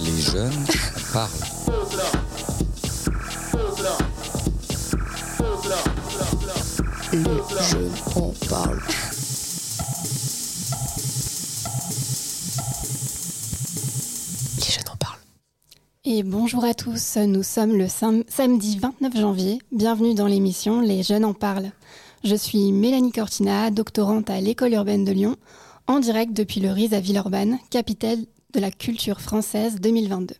Les jeunes parlent. Les jeunes en parlent. Les jeunes en parlent. Et bonjour à tous, nous sommes le sam- samedi 29 janvier. Bienvenue dans l'émission Les Jeunes en parlent. Je suis Mélanie Cortina, doctorante à l'École urbaine de Lyon, en direct depuis le RIS à Villeurbanne, capitale de la culture française 2022.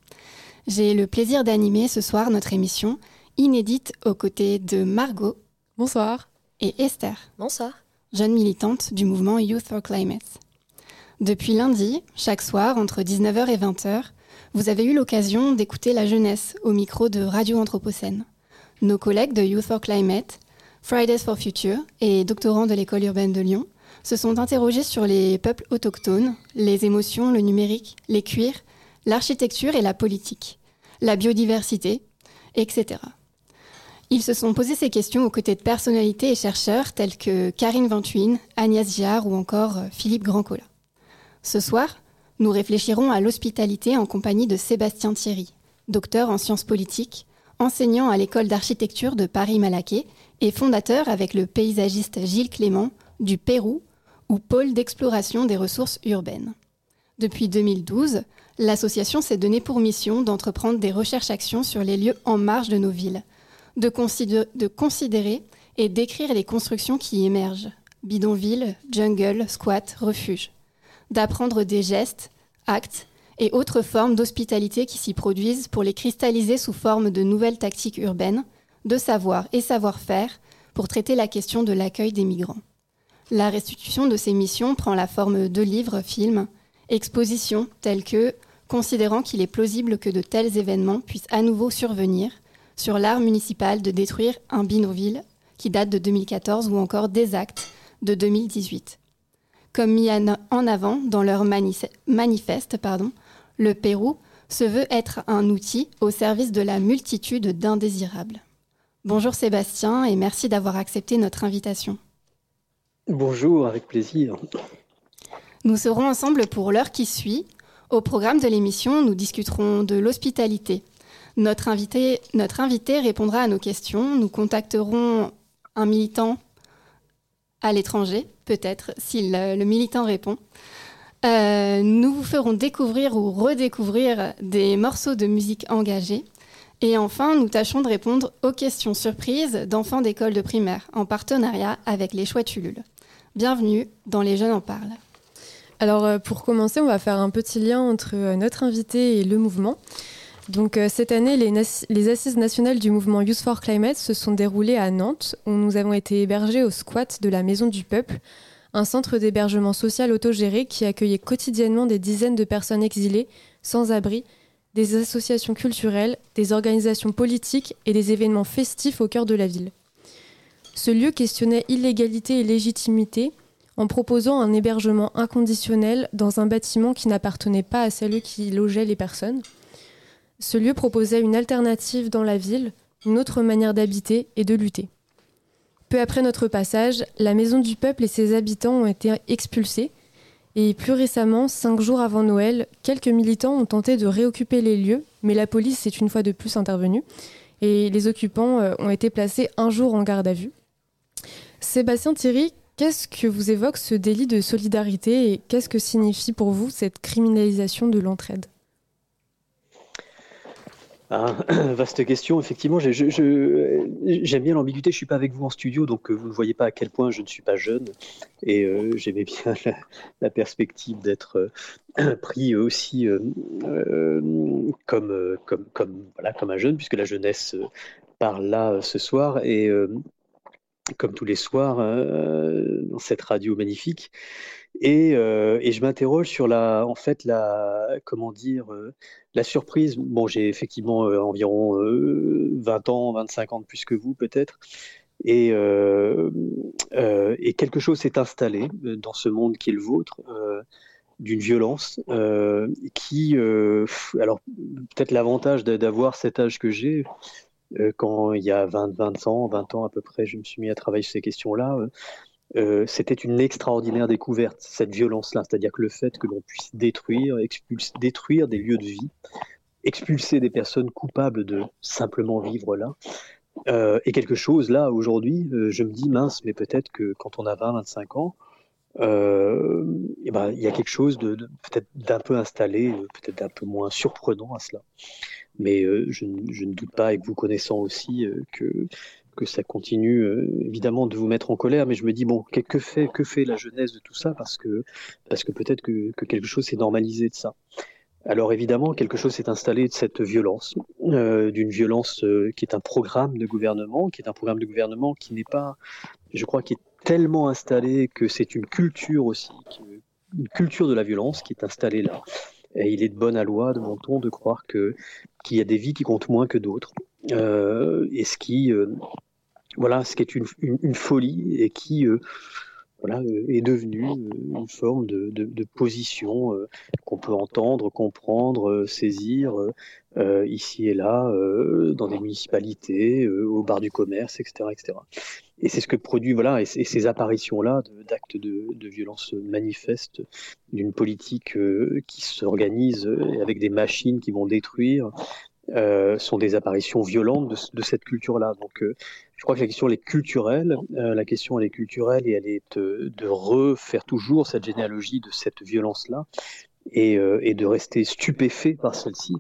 J'ai le plaisir d'animer ce soir notre émission, inédite aux côtés de Margot Bonsoir. et Esther, Bonsoir. jeune militante du mouvement Youth for Climate. Depuis lundi, chaque soir, entre 19h et 20h, vous avez eu l'occasion d'écouter la jeunesse au micro de Radio Anthropocène. Nos collègues de Youth for Climate, Fridays for Future et doctorants de l'école urbaine de Lyon se sont interrogés sur les peuples autochtones, les émotions, le numérique, les cuirs, l'architecture et la politique, la biodiversité, etc. Ils se sont posés ces questions aux côtés de personnalités et chercheurs tels que Karine Ventuine, Agnès Giard ou encore euh, Philippe Grandcola. Ce soir, nous réfléchirons à l'hospitalité en compagnie de Sébastien Thierry, docteur en sciences politiques, enseignant à l'école d'architecture de Paris-Malaquais et fondateur avec le paysagiste Gilles Clément du Pérou ou pôle d'exploration des ressources urbaines. Depuis 2012, l'association s'est donnée pour mission d'entreprendre des recherches-actions sur les lieux en marge de nos villes, de, considé- de considérer et d'écrire les constructions qui y émergent, bidonvilles, jungle, squat, refuges, d'apprendre des gestes, actes et autres formes d'hospitalité qui s'y produisent pour les cristalliser sous forme de nouvelles tactiques urbaines, de savoir et savoir-faire pour traiter la question de l'accueil des migrants. La restitution de ces missions prend la forme de livres, films, expositions telles que considérant qu'il est plausible que de tels événements puissent à nouveau survenir sur l'art municipal de détruire un bidonville qui date de 2014 ou encore des actes de 2018. Comme mis en avant dans leur mani- manifeste, le Pérou se veut être un outil au service de la multitude d'indésirables. Bonjour Sébastien et merci d'avoir accepté notre invitation. Bonjour, avec plaisir. Nous serons ensemble pour l'heure qui suit. Au programme de l'émission, nous discuterons de l'hospitalité. Notre invité, répondra à nos questions. Nous contacterons un militant à l'étranger, peut-être, si le, militant répond. Euh, nous vous ferons découvrir ou redécouvrir des morceaux de musique engagés. Et enfin, nous tâchons de répondre aux questions surprises d'enfants d'école de primaire en partenariat avec les Chouettes. Bienvenue dans Les Jeunes en parlent. Alors euh, pour commencer, on va faire un petit lien entre euh, notre invité et le mouvement. Donc euh, cette année, les, les assises nationales du mouvement Youth for Climate se sont déroulées à Nantes, où nous avons été hébergés au squat de la Maison du Peuple, un centre d'hébergement social autogéré qui accueillait quotidiennement des dizaines de personnes exilées, sans abri, des associations culturelles, des organisations politiques et des événements festifs au cœur de la ville. Ce lieu questionnait illégalité et légitimité en proposant un hébergement inconditionnel dans un bâtiment qui n'appartenait pas à celles qui logeaient les personnes. Ce lieu proposait une alternative dans la ville, une autre manière d'habiter et de lutter. Peu après notre passage, la Maison du Peuple et ses habitants ont été expulsés, et plus récemment, cinq jours avant Noël, quelques militants ont tenté de réoccuper les lieux, mais la police est une fois de plus intervenue, et les occupants euh, ont été placés un jour en garde à vue. Sébastien Thierry, qu'est-ce que vous évoque ce délit de solidarité et qu'est-ce que signifie pour vous cette criminalisation de l'entraide? Ah, vaste question, effectivement. J'aime bien l'ambiguïté. Je suis pas avec vous en studio, donc euh, vous ne voyez pas à quel point je ne suis pas jeune. Et euh, j'aimais bien la, perspective d'être euh, pris aussi comme, comme, un jeune, puisque la jeunesse parle là ce soir. Et comme tous les soirs, euh, dans cette radio magnifique. Et, euh, et je m'interroge sur la, en fait, la, comment dire, euh, la surprise. Bon, j'ai effectivement environ euh, 20 ans, 25 ans plus que vous, peut-être. Et, quelque chose s'est installé dans ce monde qui est le vôtre, d'une violence qui, alors peut-être l'avantage d'a- d'avoir cet âge que j'ai, quand il y a 20, 20 ans, 20 ans à peu près, je me suis mis à travailler sur ces questions-là. euh, c'était une extraordinaire découverte, cette violence-là, c'est-à-dire que le fait que l'on puisse détruire, expulser, détruire des lieux de vie, expulser des personnes coupables de simplement vivre là, euh, et quelque chose là aujourd'hui, euh, je me dis mince, mais peut-être que quand on a 20-25 ans, euh, eh ben, il y a quelque chose de, peut-être d'un peu installé, peut-être d'un peu moins surprenant à cela. Mais je, je, ne doute pas, et vous connaissant aussi, que, que ça continue évidemment de vous mettre en colère. Mais je me dis bon, que, que fait que fait la jeunesse de tout ça? Parce que parce que peut-être que, que quelque chose s'est normalisé de ça. Alors évidemment, quelque chose s'est installé de cette violence, euh, d'une violence euh, qui est un programme de gouvernement, qui est un programme de gouvernement qui n'est pas, je crois, qui est tellement installé que c'est une culture aussi, une culture de la violence qui est installée là. Et il est de bonne loi, de mon ton, de croire que qu'il y a des vies qui comptent moins que d'autres, euh, et ce qui, voilà, ce qui est une, une, une folie et qui voilà, euh, est devenue euh, une forme de, de, position euh, qu'on peut entendre, comprendre, saisir ici et là, dans des municipalités, au bar du commerce, etc. etc. Et c'est ce que produit, voilà, et, ces apparitions-là d'actes de, de, violence manifestes, d'une politique qui s'organise avec des machines qui vont détruire, sont des apparitions violentes de, cette culture-là. Donc, je crois que la question elle est culturelle. Euh, la question elle est culturelle et elle est de, de refaire toujours cette généalogie de cette violence-là et, et, de rester stupéfait par celle-ci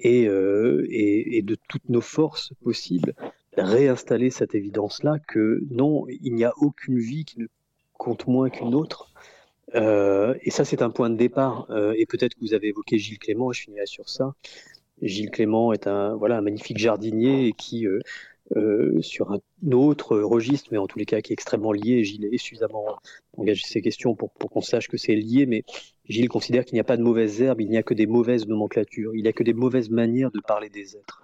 et, et, et, de toutes nos forces possibles réinstaller cette évidence-là que non, il n'y a aucune vie qui ne compte moins qu'une autre. Euh, et ça, c'est un point de départ. Euh, et peut-être que vous avez évoqué Gilles Clément, je finirai sur ça. Gilles Clément est un, voilà, un magnifique jardinier qui, euh, euh, sur un autre registre, mais en tous les cas qui est extrêmement lié, Gilles est suffisamment engagé ces questions pour, qu'on sache que c'est lié, mais Gilles considère qu'il n'y a pas de mauvaises herbes, il n'y a que des mauvaises nomenclatures, il n'y a que des mauvaises manières de parler des êtres.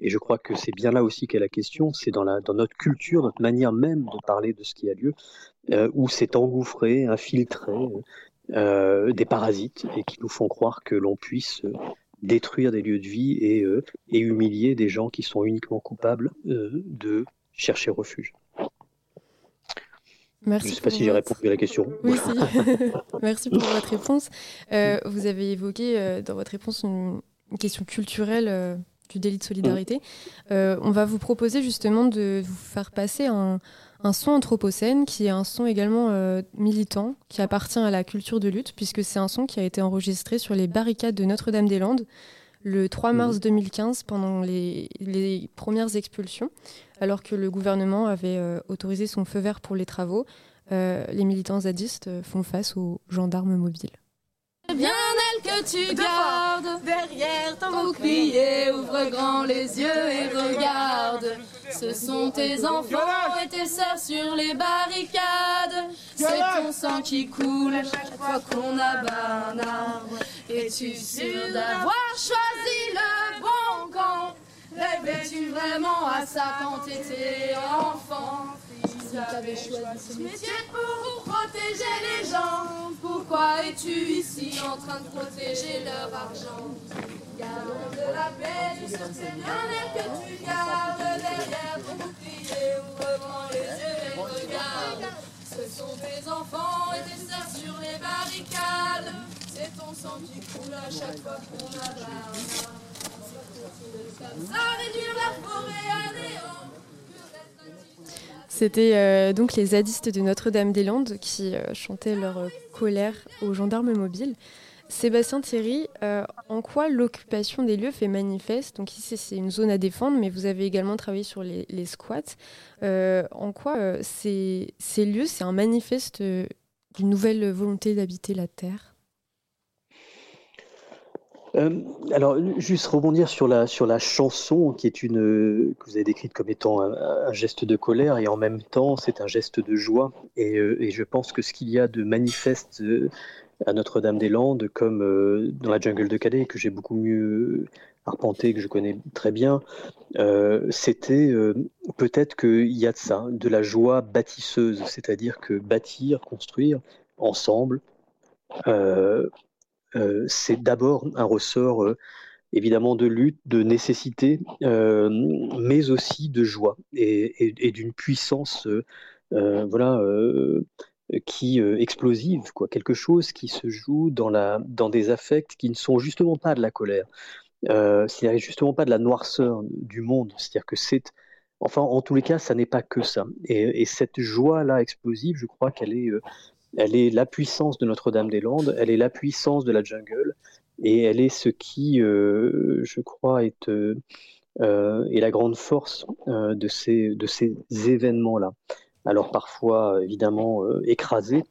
Et je crois que c'est bien là aussi qu'est la question, c'est dans, dans notre culture, notre manière même de parler de ce qui a lieu, euh, où c'est engouffré, infiltré, euh, des parasites et qui nous font croire que l'on puisse détruire des lieux de vie et, euh, et humilier des gens qui sont uniquement coupables euh, de chercher refuge. Merci Je ne sais pas si j'ai répondu à la question. Oui, si. Merci pour votre réponse. Euh, vous avez évoqué dans votre réponse une, question culturelle du délit de solidarité. on va vous proposer justement de vous faire passer un, un son anthropocène qui est un son également euh, militant, qui appartient à la culture de lutte, puisque c'est un son qui a été enregistré sur les barricades de Notre-Dame-des-Landes le 3 mars 2015 mhm. pendant les, premières expulsions, alors que le gouvernement avait euh, autorisé son feu vert pour les travaux. Euh, les militants zadistes font face aux gendarmes mobiles. Bien elle que tu gardes derrière ton bouclier, ouvre grand les yeux et regarde. Ce sont tes enfants et tes sœurs sur les barricades. C'est ton sang qui coule à chaque fois qu'on abat un arbre. Es-tu sûr d'avoir choisi le bon camp Rêvais-tu vraiment à ça quand t'étais enfant? Si t'avais choisi ce métier pour protéger les gens, pourquoi es-tu ici en train de protéger leur argent? Gardons de la paix, du c'est bien que tu gardes derrière ton bouclier, ouvre grand les yeux et regarde. Ce sont tes enfants et tes sœurs sur les barricades. C'est ton sang qui coule à chaque fois qu'on abat c'était euh, donc les zadistes de Notre-Dame-des-Landes qui euh, chantaient leur euh, colère aux gendarmes mobiles. Sébastien Thierry, en quoi l'occupation des lieux fait manifeste? Donc ici, c'est une zone à défendre, mais vous avez également travaillé sur les, squats. en quoi ces, lieux, c'est un manifeste d'une nouvelle volonté d'habiter la terre? Euh, alors, juste rebondir sur la, sur la chanson, qui est une, que vous avez décrite comme étant un, geste de colère, et en même temps, c'est un geste de joie. Et, euh, et je pense que ce qu'il y a de manifeste euh, à Notre-Dame-des-Landes, comme dans la jungle de Calais, que j'ai beaucoup mieux arpenté, que je connais très bien, c'était peut-être qu'il y a de ça, de la joie bâtisseuse, c'est-à-dire que bâtir, construire ensemble, euh, c'est d'abord un ressort euh, évidemment de lutte, de nécessité, euh, mais aussi de joie et, d'une puissance voilà, qui explosive, quoi, quelque chose qui se joue dans, la, dans des affects qui ne sont justement pas de la colère, euh, c'est justement pas de la noirceur du monde, c'est-à-dire que c'est, enfin, en tous les cas, ça n'est pas que ça. Et, cette joie-là explosive, je crois qu'elle est, elle est la puissance de Notre-Dame-des-Landes, elle est la puissance de la jungle, et elle est ce qui, je crois, est euh, et la grande force euh, de ces, événements-là. Alors parfois, évidemment, euh, écrasés,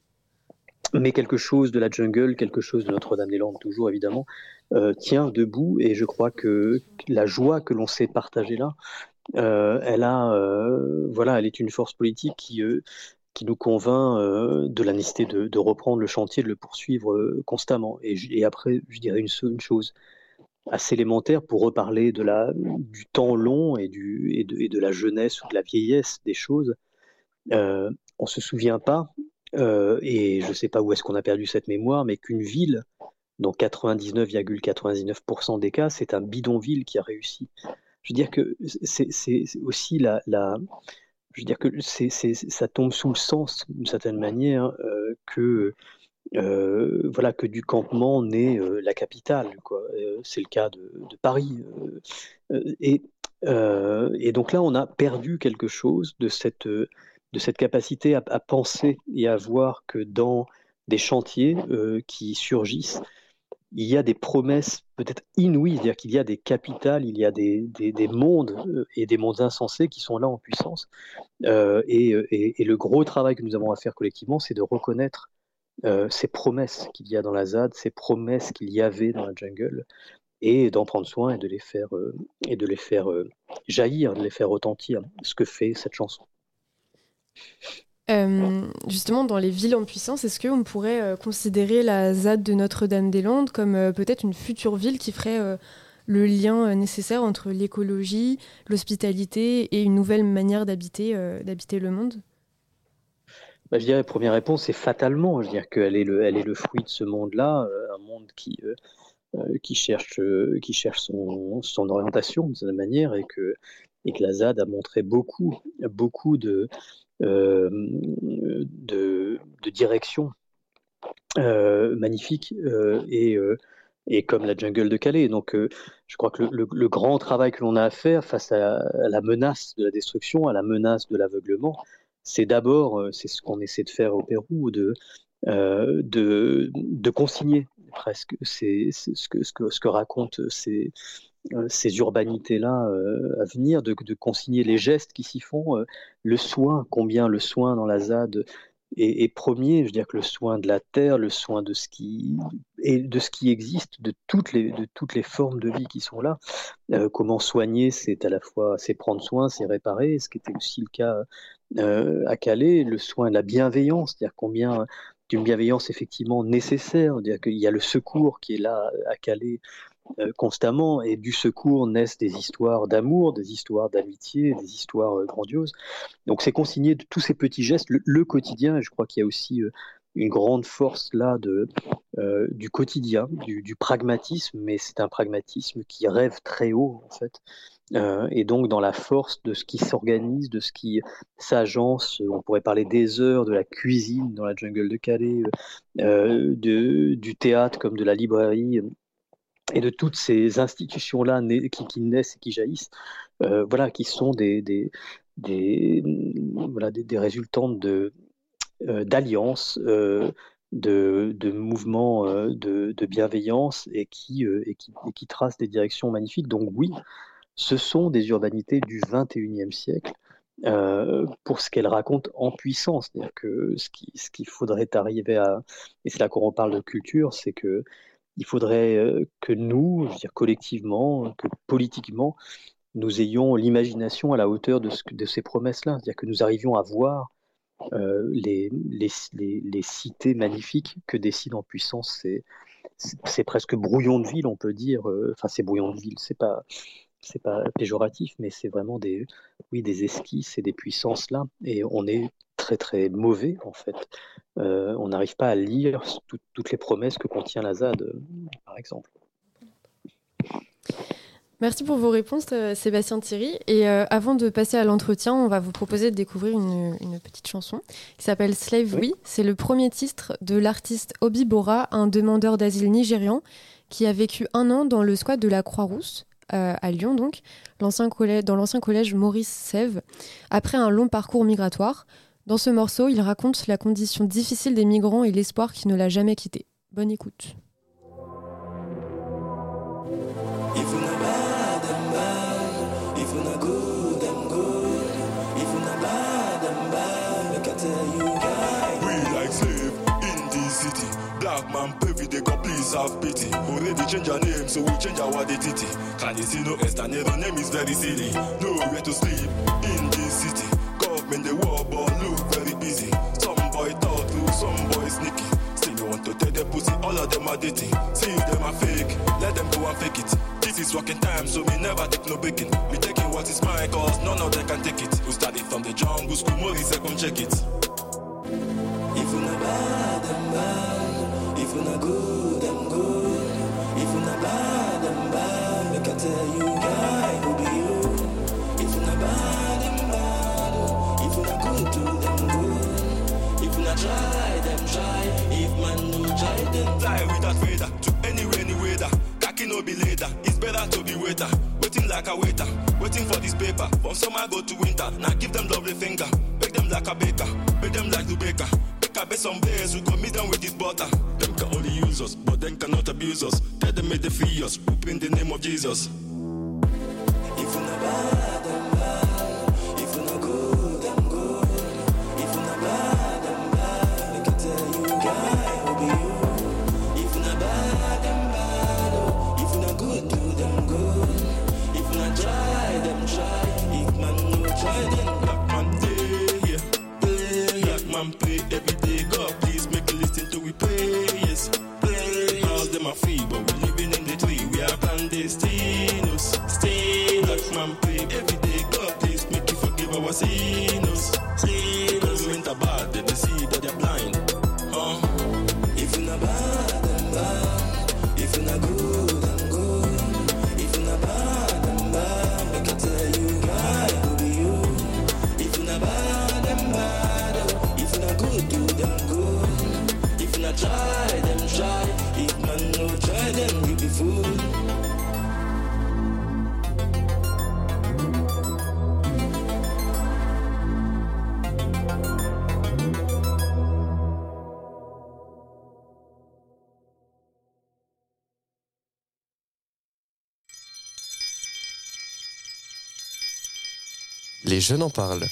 mais quelque chose de la jungle, quelque chose de Notre-Dame-des-Landes, toujours évidemment, tient debout. Et je crois que la joie que l'on sait partager là, elle a, voilà, elle est une force politique qui, qui nous convainc de la nécessité de, reprendre le chantier, de le poursuivre constamment. Et, après, je dirais une, chose assez élémentaire pour reparler de la, du temps long et, et, de, de la jeunesse ou de la vieillesse des choses. Euh, on ne se souvient pas, euh, et je ne sais pas où est-ce qu'on a perdu cette mémoire, mais qu'une ville, dans 99,99% des cas, c'est un bidonville qui a réussi. Je veux dire que c'est aussi la, la, je veux dire que ça tombe sous le sens, d'une certaine manière, euh, que euh, voilà que du campement naît euh, la capitale. Euh, c'est le cas de, Paris. Et, donc là, on a perdu quelque chose de cette capacité à, penser et à voir que dans des chantiers qui surgissent, il y a des promesses peut-être inouïes, c'est-à-dire qu'il y a des capitales, il y a des, des, mondes et des mondes insensés qui sont là en puissance. et, et, le gros travail que nous avons à faire collectivement, c'est de reconnaître euh, ces promesses qu'il y a dans la ZAD, ces promesses qu'il y avait dans la jungle, et d'en prendre soin et de les faire, euh, et de les faire euh, jaillir, de les faire retentir, ce que fait cette chanson. Justement, dans les villes en puissance, est-ce qu'on pourrait considérer la ZAD de Notre-Dame-des-Landes comme peut-être une future ville qui ferait le lien nécessaire entre l'écologie, l'hospitalité et une nouvelle manière d'habiter le monde? Bah, je dirais, première réponse, c'est fatalement. Je dire qu'elle est le, elle est le fruit de ce monde-là, euh, un monde qui, euh, euh, cherche, son, orientation de cette manière et que, la ZAD a montré beaucoup de, de, de directions magnifiques et, et comme la jungle de Calais. Donc, je crois que le, grand travail que l'on a à faire face à, la menace de la destruction, à la menace de l'aveuglement, c'est d'abord, euh, c'est ce qu'on essaie de faire au Pérou, de, euh, de, consigner presque c'est ce, que, ce, que, ce que racontent ces, euh, ces urbanités-là à venir, de, consigner les gestes qui s'y font, le soin, combien le soin dans la ZAD est, premier, je veux dire que le soin de la terre, le soin de ce qui, et de ce qui existe, de toutes les, de toutes les formes de vie qui sont là. comment soigner, c'est à la fois c'est prendre soin, c'est réparer, ce qui était aussi le cas euh, à Calais, le soin de la bienveillance, c'est-à-dire combien d'une bienveillance effectivement nécessaire, c'est-à-dire qu'il y a le secours qui est là à Calais euh, constamment, et du secours naissent des histoires d'amour, des histoires d'amitié, des histoires euh, grandioses. Donc c'est consigné de tous ces petits gestes, le, quotidien, et je crois qu'il y a aussi une grande force là de, du quotidien, du, pragmatisme, mais c'est un pragmatisme qui rêve très haut en fait. Euh, et donc dans la force de ce qui s'organise, de ce qui s'agence, on pourrait parler des heures, de la cuisine dans la jungle de Calais, euh, de, du théâtre comme de la librairie, et de toutes ces institutions-là qui, naissent et qui jaillissent, euh, voilà, qui sont des, des, voilà, des, résultantes de, d'alliances, de, de mouvements de, de, bienveillance et qui, et qui, et qui tracent des directions magnifiques. Donc oui, ce sont des urbanités du 21e siècle euh, pour ce qu'elles racontent en puissance. C'est-à-dire que ce qu'il ce faudrait arriver à, et c'est là qu'on reparle de culture, c'est que il faudrait euh, que nous, je veux dire collectivement, que politiquement, nous ayons l'imagination à la hauteur de, ce, de ces promesses-là. C'est-à-dire que nous arrivions à voir euh, les, les, les, cités magnifiques que décident en puissance ces, c'est presque brouillon de ville, on peut dire. Enfin, c'est brouillon de ville, c'est pas, c'est pas péjoratif, mais c'est vraiment des, oui, des esquisses et des puissances là, et on est très très mauvais en fait. Euh, on n'arrive pas à lire toutes les promesses que contient la ZAD, par exemple. Merci pour vos réponses, euh, Sébastien Thierry. Et euh, avant de passer à l'entretien, on va vous proposer de découvrir une, petite chanson qui s'appelle Slave We. C'est le premier titre de l'artiste Obi Bora, un demandeur d'asile nigérian qui a vécu un an dans le squat de la Croix-Rousse, euh, à Lyon donc, collège, dans l'ancien collège Maurice Sève, après un long parcours migratoire. Dans ce morceau, il raconte la condition difficile des migrants et l'espoir qui ne l'a jamais quitté. Bonne écoute. man every day God please have pity. Already change our name so we change our identity. Can you see no Estanero name is very silly. Nowhere to sleep in this city Government the war but look very busy. Some boy talk to some boy sneaky. Still you want to take the pussy all of them are dirty See them are fake let them go and fake it. This is working time so me never take no baking. Me taking what is mine cause none of them can take it. We started from the jungle school Mori say come check it. If you never them bad. If you're not good, I'm good. If you're not bad, I'm bad. Look, I tell you, to any rainy weather. Kaki no be later. It's better to be waiter. Waiting like a waiter, waiting for this paper. From summer go to winter. Now give them lovely finger. Make them like a baker, make them like the baker. I bet some players who got me down with this butter. Them can only use us, but them cannot abuse us. Tell them make they free us, whoop in the name of Jesus. If you never Jeunes en parlent.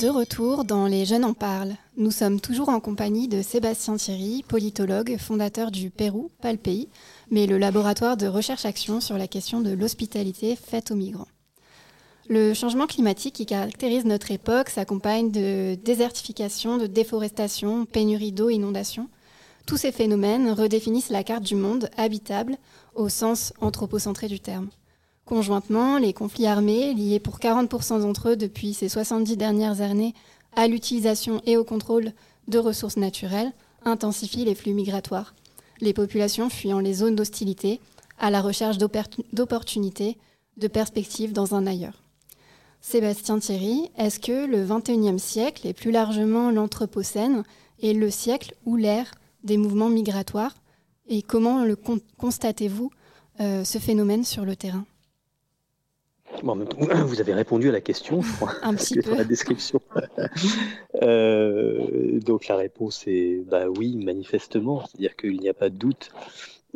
De retour dans Les Jeunes en parlent, nous sommes toujours en compagnie de Sébastien Thierry, politologue, fondateur du Pérou, pas le pays, mais le laboratoire de recherche-action sur la question de l'hospitalité faite aux migrants. Le changement climatique qui caractérise notre époque s'accompagne de désertification, de déforestation, pénurie d'eau, inondation. Tous ces phénomènes redéfinissent la carte du monde habitable au sens anthropocentré du terme. Conjointement, les conflits armés, liés pour 40% d'entre eux depuis ces 70 dernières années à l'utilisation et au contrôle de ressources naturelles, intensifient les flux migratoires. Les populations fuyant les zones d'hostilité à la recherche d'opportunités, de perspectives dans un ailleurs. Sébastien Thierry, est-ce que le XXIe siècle, et plus largement l'Anthropocène, est le siècle où l'ère des mouvements migratoires et comment le constatez-vous euh, ce phénomène sur le terrain? Vous avez répondu à la question, je crois, Un petit peu. la description. Euh, donc la réponse est bah oui, manifestement, c'est-à-dire qu'il n'y a pas de doute,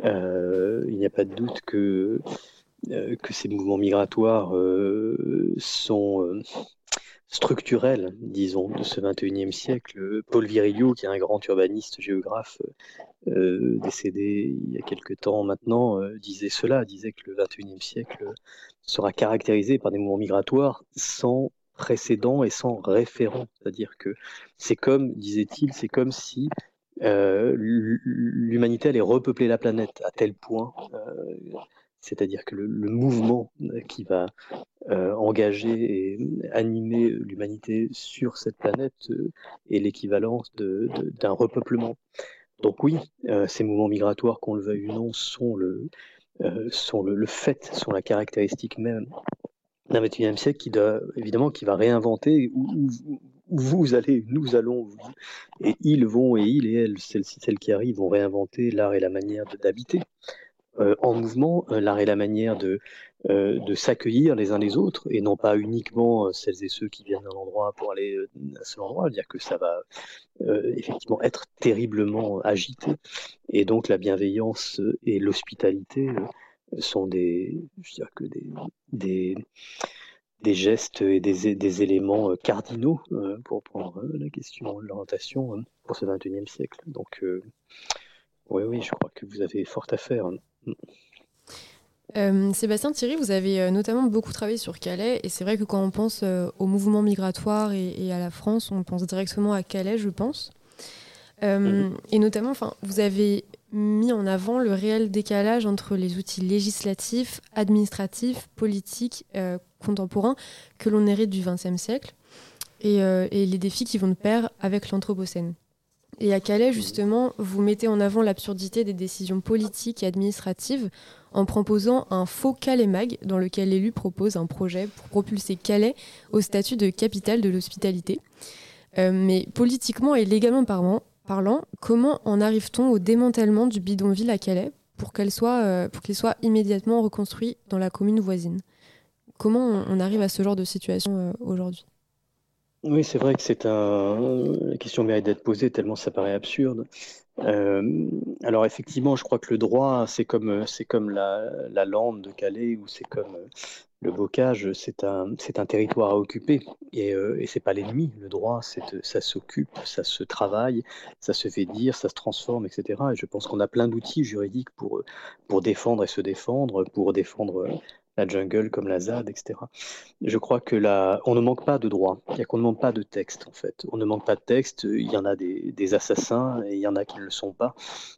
euh, il n'y a pas de doute que que ces mouvements migratoires sont structurel, disons, de ce 21e siècle. Paul Virilio, qui est un grand urbaniste géographe euh, décédé il y a quelque temps maintenant, euh, disait cela, disait que le 21e siècle sera caractérisé par des mouvements migratoires sans précédent et sans référent. C'est-à-dire que c'est comme, disait-il, c'est comme si euh, l'humanité allait repeupler la planète à tel point c'est-à-dire que le, mouvement qui va engager et animer l'humanité sur cette planète est l'équivalence d'un repeuplement. Donc oui, ces mouvements migratoires, qu'on le veuille ou non, sont le, sont le, fait, sont la caractéristique même d'un 21e siècle qui doit, évidemment, qui va réinventer où, vous allez, nous allons, et ils vont, et ils et elles, celles, celles qui arrivent, vont réinventer l'art et la manière d'habiter. Euh, en mouvement, euh, l'art et la manière de, euh, de s'accueillir les uns les autres, et non pas uniquement celles et ceux qui viennent d'un endroit pour aller à ce endroit, dire que ça va effectivement être terriblement agité, et donc la bienveillance et l'hospitalité sont des, je dirais que des, des gestes et des, des éléments cardinaux pour prendre la question de l'orientation pour ce 21e siècle. Donc, oui, oui, je crois que vous avez fort à faire. Euh, Sébastien Thierry, vous avez euh, notamment beaucoup travaillé sur Calais, et c'est vrai que quand on pense euh, au mouvement migratoire et, à la France, on pense directement à Calais, je pense. Mhm. Et notamment, vous avez mis en avant le réel décalage entre les outils législatifs, administratifs, politiques, contemporains que l'on hérite du XXe siècle, et, et, les défis qui vont de pair avec l'Anthropocène. Et à Calais, justement, vous mettez en avant l'absurdité des décisions politiques et administratives en proposant un faux Calais-Mag dans lequel l'élu propose un projet pour propulser Calais au statut de capitale de l'hospitalité. Euh, mais politiquement et légalement parlant, comment en arrive-t-on au démantèlement du bidonville à Calais pour euh, qu'il soit immédiatement reconstruit dans la commune voisine? Comment on arrive à ce genre de situation euh, aujourd'hui? Oui, c'est vrai que c'est un. La question mérite d'être posée tellement ça paraît absurde. Euh, alors effectivement, je crois que le droit, c'est comme c'est comme la, la lande de Calais ou c'est comme euh, le bocage, c'est un un territoire à occuper et, euh, c'est pas l'ennemi. Le droit, ça s'occupe, ça se travaille, ça se fait dire, ça se transforme, etc. Et je pense qu'on a plein d'outils juridiques pour pour défendre et se défendre, pour défendre la jungle comme la ZAD, etc. Je crois que là, on ne manque pas de droit, il y a qu'on ne manque pas de texte en fait. On ne manque pas de texte, il y en a des, assassins et il y en a qui ne le sont pas.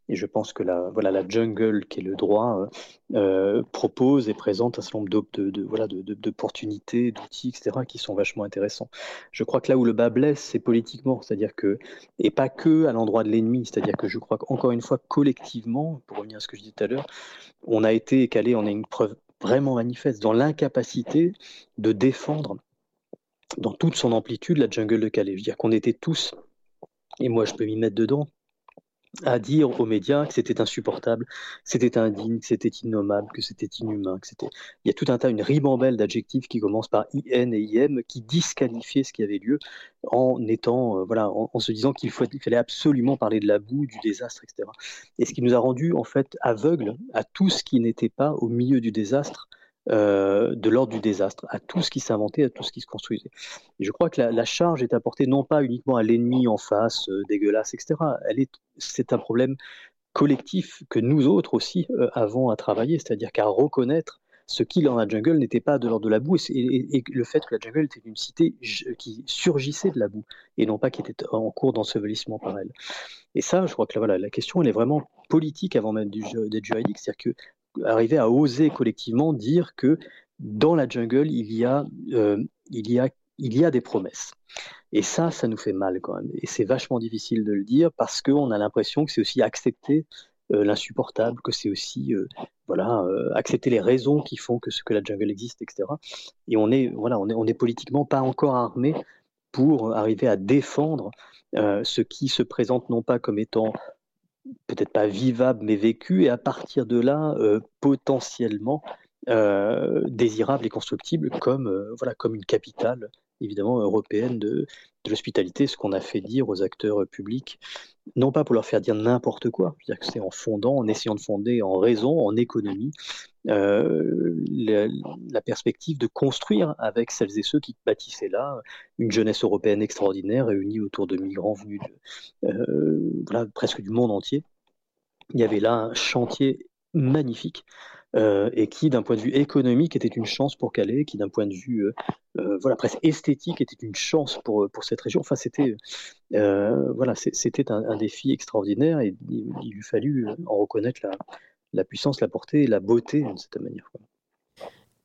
Et je pense que la, voilà, la jungle qui est le droit euh, propose et présente un certain nombre de, voilà, d'opportunités, d'outils, etc. qui sont vachement intéressants. Je crois que là où le bas blesse, c'est politiquement, c'est-à-dire que, et pas que à l'endroit de l'ennemi, c'est-à-dire que je crois qu'encore une fois, collectivement, pour revenir à ce que je disais tout à l'heure, on a été calé, on a une preuve vraiment manifeste dans l'incapacité de défendre dans toute son amplitude la jungle de Calais. Je veux dire qu'on était tous, et moi je peux m'y mettre dedans, à dire aux médias que c'était insupportable, que c'était indigne, que c'était innommable, que c'était inhumain, que. Il y a tout un tas, une ribambelle d'adjectifs qui commencent par IN et IM qui disqualifiaient ce qui avait lieu en étant, euh, voilà, en, se disant qu'il fallait absolument parler de la boue, du désastre, etc. Et ce qui nous a rendu en fait aveugles à tout ce qui n'était pas au milieu du désastre euh, de l'ordre du désastre, à tout ce qui s'inventait, à tout ce qui se construisait. Je crois que la, charge est apportée non pas uniquement à l'ennemi en face, euh, dégueulasse, etc. Est, c'est un problème collectif que nous autres aussi euh, avons à travailler, c'est-à-dire qu'à reconnaître ce qui dans la jungle n'était pas de l'ordre de la boue et, le fait que la jungle était une cité qui surgissait de la boue et non pas qui était en cours d'ensevelissement par elle. Et ça, je crois que voilà, la question elle est vraiment politique avant même d'être juridique, c'est-à-dire que arriver à oser collectivement dire que dans la jungle, il y a, euh, il y a, il y a des promesses. Et ça, ça nous fait mal quand même. Et c'est vachement difficile de le dire parce qu'on a l'impression que c'est aussi accepter euh, l'insupportable, que c'est aussi euh, voilà, accepter les raisons qui font que, ce, que la jungle existe, etc. Et on est, voilà, on est, on est politiquement pas encore armé pour arriver à défendre ce qui se présente non pas comme étant peut-être pas vivable, mais vécu, et à partir de là, euh, potentiellement euh, désirable et constructible comme, euh, voilà, comme une capitale, évidemment, européenne de, de l'hospitalité, ce qu'on a fait dire aux acteurs publics, non pas pour leur faire dire n'importe quoi, c'est-à-dire que c'est en fondant, en essayant de fonder en raison, en économie, euh, la, perspective de construire avec celles et ceux qui bâtissaient là une jeunesse européenne extraordinaire réunie autour de migrants venus euh, presque du monde entier. Il y avait là un chantier magnifique euh, et qui, d'un point de vue économique, était une chance pour Calais, qui, d'un point de vue voilà presque esthétique, était une chance pour, pour cette région. Enfin, c'était voilà, c'était un, défi extraordinaire et il, il lui fallu en reconnaître la, la puissance, la portée et la beauté d'une certaine manière.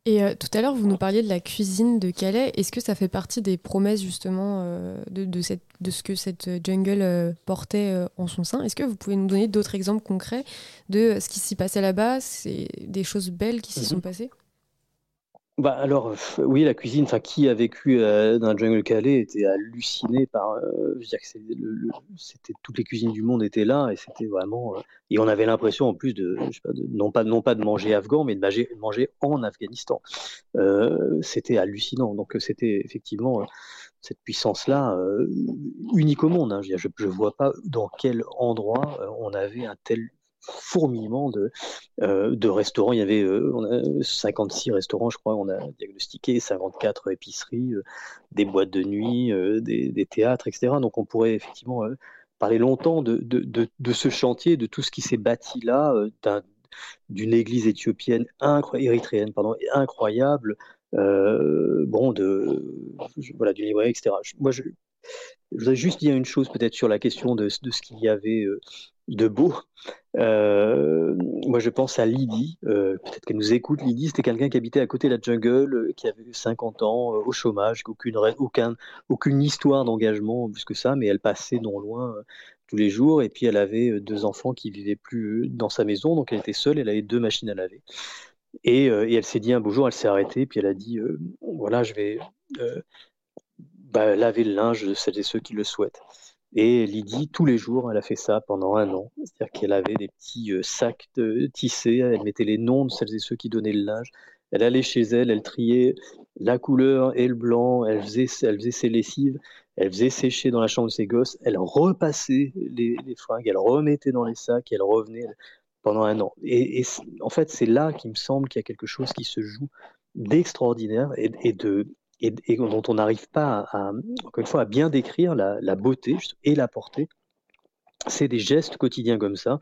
Et euh, tout à l'heure, vous nous parliez de la cuisine de Calais. Est-ce que ça fait partie des promesses justement euh, de, cette, de ce que cette jungle euh, portait en son sein? Est-ce que vous pouvez nous donner d'autres exemples concrets de ce qui s'y passait là-bas? C'est des choses belles qui s'y sont mhm. passées? Bah alors oui la cuisine enfin qui a vécu euh, dans le jungle calais était halluciné par euh, je veux dire que c'était toutes les cuisines du monde étaient là et c'était vraiment euh, et on avait l'impression en plus de, non pas non pas de manger afghan mais de manger, manger en Afghanistan c'était hallucinant donc c'était effectivement cette puissance là unique au monde hein. je, je, vois pas dans quel endroit on avait un tel fourmillement de, euh, de restaurants. Il y avait 56 euh, restaurants, je crois, on a diagnostiqué 54 épiceries, euh, des boîtes de nuit, des, théâtres, etc. Donc on pourrait effectivement parler longtemps de, de, de, ce chantier, de tout ce qui s'est bâti là, d'une église éthiopienne, érythréenne, pardon, incroyable, bon, de, voilà, du livret, etc. Moi, je, je voudrais juste dire une chose peut-être sur la question de, de ce qu'il y avait de beau. Euh, moi, je pense à Lydie. Euh, peut-être qu'elle nous écoute. Lydie, c'était quelqu'un qui habitait à côté de la jungle, euh, qui avait 50 ans, au chômage, aucune, aucun, aucune histoire d'engagement plus que ça, mais elle passait non loin tous les jours. Et puis, elle avait deux enfants qui vivaient plus dans sa maison, donc elle était seule. Elle avait deux machines à laver. Et, elle s'est dit un beau jour, elle s'est arrêtée, puis elle a dit voilà, je vais bah, laver le linge de celles et ceux qui le souhaitent. Et Lydie, tous les jours, elle a fait ça pendant un an. C'est-à-dire qu'elle avait des petits euh, sacs de, tissés, elle mettait les noms de celles et ceux qui donnaient le linge. Elle allait chez elle, elle triait la couleur et le blanc, elle faisait, elle faisait ses lessives, elle faisait sécher dans la chambre de ses gosses, elle repassait les, fringues, elle remettait dans les sacs, elle revenait pendant un an. Et, en fait, c'est là qu'il me semble qu'il y a quelque chose qui se joue d'extraordinaire et, de, et, dont on n'arrive pas, à, encore une fois, à bien décrire la, beauté et la portée. C'est des gestes quotidiens comme ça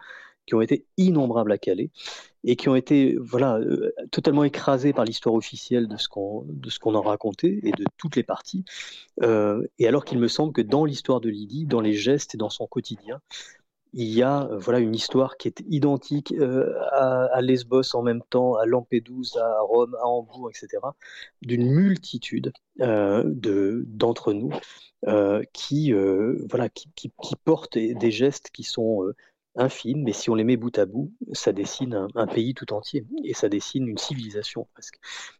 qui ont été innombrables à Calais et qui ont été voilà euh, totalement écrasés par l'histoire officielle de ce qu'on en racontait et de toutes les parties. Euh, et alors qu'il me semble que dans l'histoire de Lydie, dans les gestes et dans son quotidien, il y a euh, voilà une histoire qui est identique euh, à, Lesbos en même temps, à Lampedusa, à Rome, à Hambourg, etc., d'une multitude euh, de d'entre nous qui voilà qui, qui, qui, portent des gestes qui sont infime, mais si on les met bout à bout, ça dessine un, pays tout entier, et ça dessine une civilisation presque.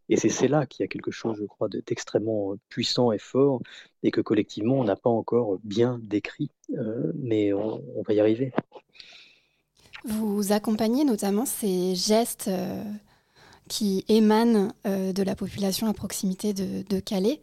Et c'est là qu'il y a quelque chose, je crois, d'extrêmement euh, puissant et fort, et que collectivement, on n'a pas encore bien décrit, euh, mais on, va y arriver. Vous accompagnez notamment ces gestes euh, qui émanent de la population à proximité de Calais.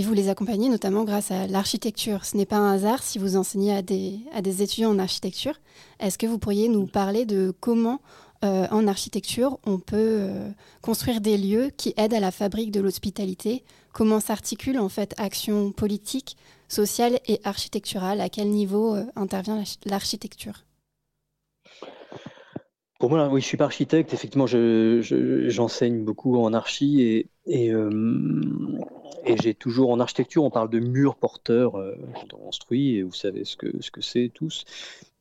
Et vous les accompagnez notamment grâce à l'architecture. Ce n'est pas un hasard si vous enseignez à des, à des étudiants en architecture. Est-ce que vous pourriez nous parler de comment, euh, en architecture, on peut euh, construire des lieux qui aident à la fabrique de l'hospitalité? Comment s'articule en fait action politique, sociale et architecturale? À quel niveau euh, intervient l'architecture? Pour moi, oui, je suis pas architecte. Effectivement, j'enseigne je, beaucoup en archi et, et, j'ai toujours, en architecture, on parle de murs porteurs euh, construits, et vous savez ce que ce que c'est tous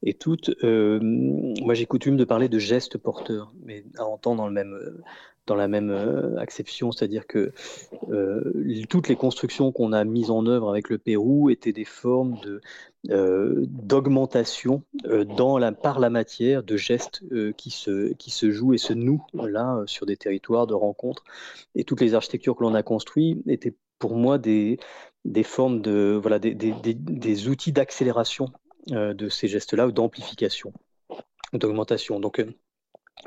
et toutes. Euh, moi, j'ai coutume de parler de gestes porteurs, mais à entendre dans le même dans la même euh, acception, c'est-à-dire que euh, toutes les constructions qu'on a mises en œuvre avec le Pérou étaient des formes de d'augmentation dans la, par la matière de gestes qui, se, qui se jouent et se nouent là sur des territoires de rencontres. Et toutes les architectures que l'on a construites étaient pour moi des, des formes de voilà des, des, des, outils d'accélération euh, de ces gestes-là ou d'amplification, d'augmentation. Donc euh,